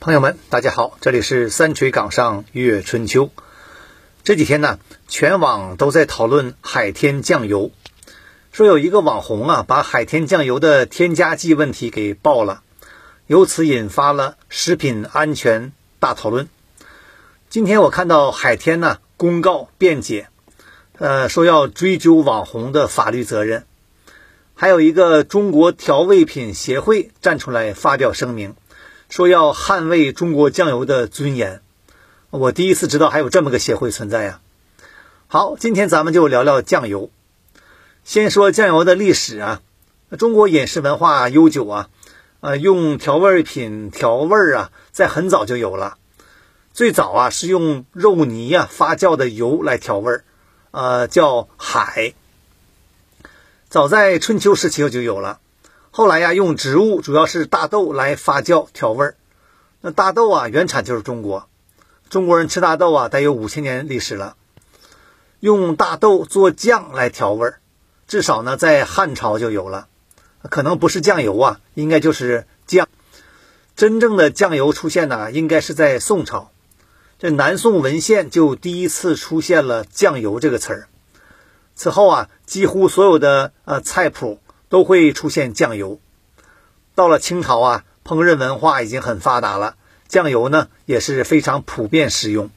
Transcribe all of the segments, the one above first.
朋友们，大家好，这里是三锤岗上月春秋。这几天呢，全网都在讨论海天酱油，说有一个网红啊，把海天酱油的添加剂问题给爆了，由此引发了食品安全大讨论。今天我看到海天呢公告辩解，呃，说要追究网红的法律责任。还有一个中国调味品协会站出来发表声明，说要捍卫中国酱油的尊严。我第一次知道还有这么个协会存在呀。好，今天咱们就聊聊酱油。先说酱油的历史啊，中国饮食文化悠久啊，呃，用调味品调味儿啊，在很早就有了。最早啊是用肉泥啊发酵的油来调味儿，呃，叫海。早在春秋时期就有了，后来呀，用植物，主要是大豆来发酵调味儿。那大豆啊，原产就是中国，中国人吃大豆啊，得有五千年历史了。用大豆做酱来调味儿，至少呢，在汉朝就有了，可能不是酱油啊，应该就是酱。真正的酱油出现呢，应该是在宋朝，这南宋文献就第一次出现了酱油这个词儿。此后啊，几乎所有的呃菜谱都会出现酱油。到了清朝啊，烹饪文化已经很发达了，酱油呢也是非常普遍使用。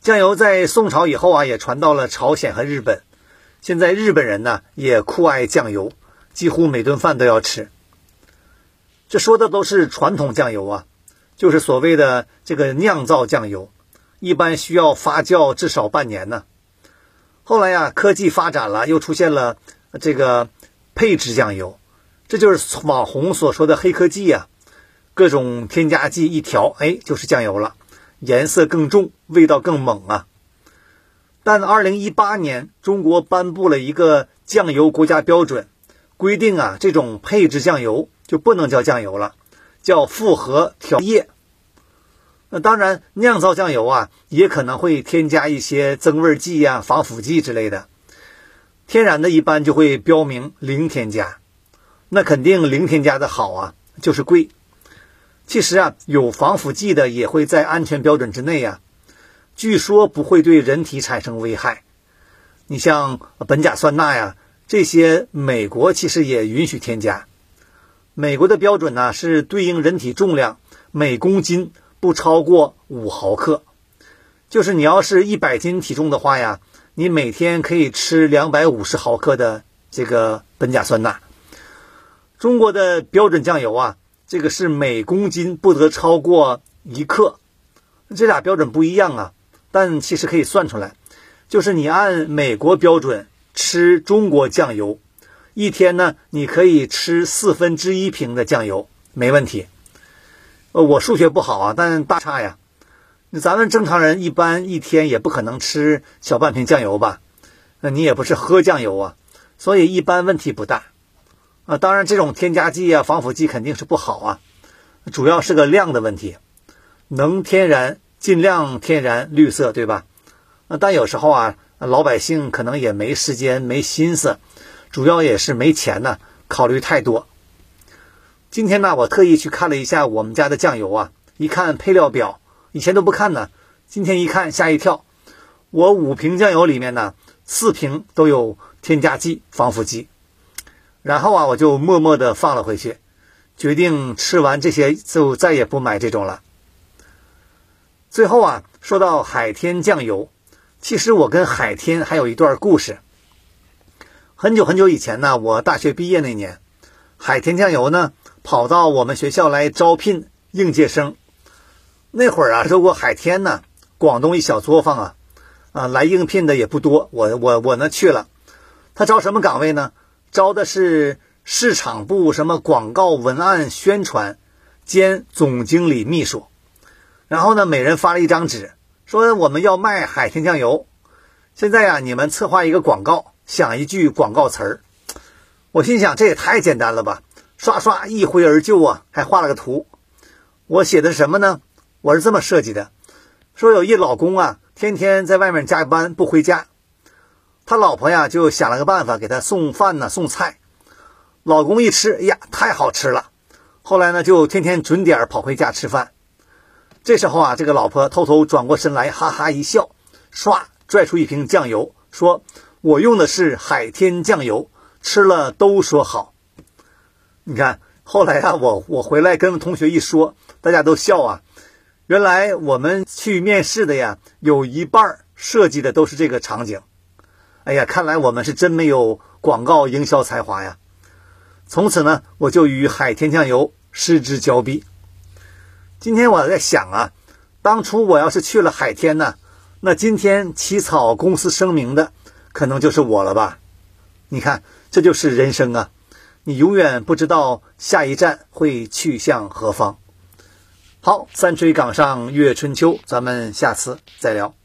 酱油在宋朝以后啊，也传到了朝鲜和日本。现在日本人呢也酷爱酱油，几乎每顿饭都要吃。这说的都是传统酱油啊，就是所谓的这个酿造酱油，一般需要发酵至少半年呢。后来呀，科技发展了，又出现了这个配制酱油，这就是网红所说的黑科技呀。各种添加剂一调，哎，就是酱油了，颜色更重，味道更猛啊。但二零一八年，中国颁布了一个酱油国家标准，规定啊，这种配制酱油就不能叫酱油了，叫复合调液。那当然，酿造酱油啊，也可能会添加一些增味剂呀、防腐剂之类的。天然的一般就会标明零添加，那肯定零添加的好啊，就是贵。其实啊，有防腐剂的也会在安全标准之内呀，据说不会对人体产生危害。你像苯甲酸钠呀，这些美国其实也允许添加。美国的标准呢是对应人体重量每公斤。不超过五毫克，就是你要是一百斤体重的话呀，你每天可以吃两百五十毫克的这个苯甲酸钠。中国的标准酱油啊，这个是每公斤不得超过一克，这俩标准不一样啊，但其实可以算出来，就是你按美国标准吃中国酱油，一天呢，你可以吃四分之一瓶的酱油，没问题。呃，我数学不好啊，但大差呀。那咱们正常人一般一天也不可能吃小半瓶酱油吧？那你也不是喝酱油啊，所以一般问题不大。啊，当然这种添加剂啊、防腐剂肯定是不好啊，主要是个量的问题。能天然尽量天然绿色，对吧？那但有时候啊，老百姓可能也没时间、没心思，主要也是没钱呢，考虑太多。今天呢，我特意去看了一下我们家的酱油啊，一看配料表，以前都不看呢，今天一看吓一跳，我五瓶酱油里面呢，四瓶都有添加剂、防腐剂，然后啊，我就默默的放了回去，决定吃完这些就再也不买这种了。最后啊，说到海天酱油，其实我跟海天还有一段故事。很久很久以前呢，我大学毕业那年，海天酱油呢。跑到我们学校来招聘应届生，那会儿啊，如果海天呢，广东一小作坊啊，啊，来应聘的也不多。我我我呢去了，他招什么岗位呢？招的是市场部什么广告文案宣传兼总经理秘书。然后呢，每人发了一张纸，说我们要卖海天酱油。现在呀，你们策划一个广告，想一句广告词儿。我心想，这也太简单了吧。刷刷一挥而就啊，还画了个图。我写的什么呢？我是这么设计的：说有一老公啊，天天在外面加班不回家，他老婆呀就想了个办法给他送饭呢，送菜。老公一吃，哎呀，太好吃了。后来呢，就天天准点跑回家吃饭。这时候啊，这个老婆偷偷转过身来，哈哈一笑，唰拽出一瓶酱油，说：“我用的是海天酱油，吃了都说好。”你看，后来啊，我我回来跟同学一说，大家都笑啊。原来我们去面试的呀，有一半设计的都是这个场景。哎呀，看来我们是真没有广告营销才华呀！从此呢，我就与海天酱油失之交臂。今天我在想啊，当初我要是去了海天呢，那今天起草公司声明的可能就是我了吧？你看，这就是人生啊！你永远不知道下一站会去向何方。好，三吹岗上月春秋，咱们下次再聊。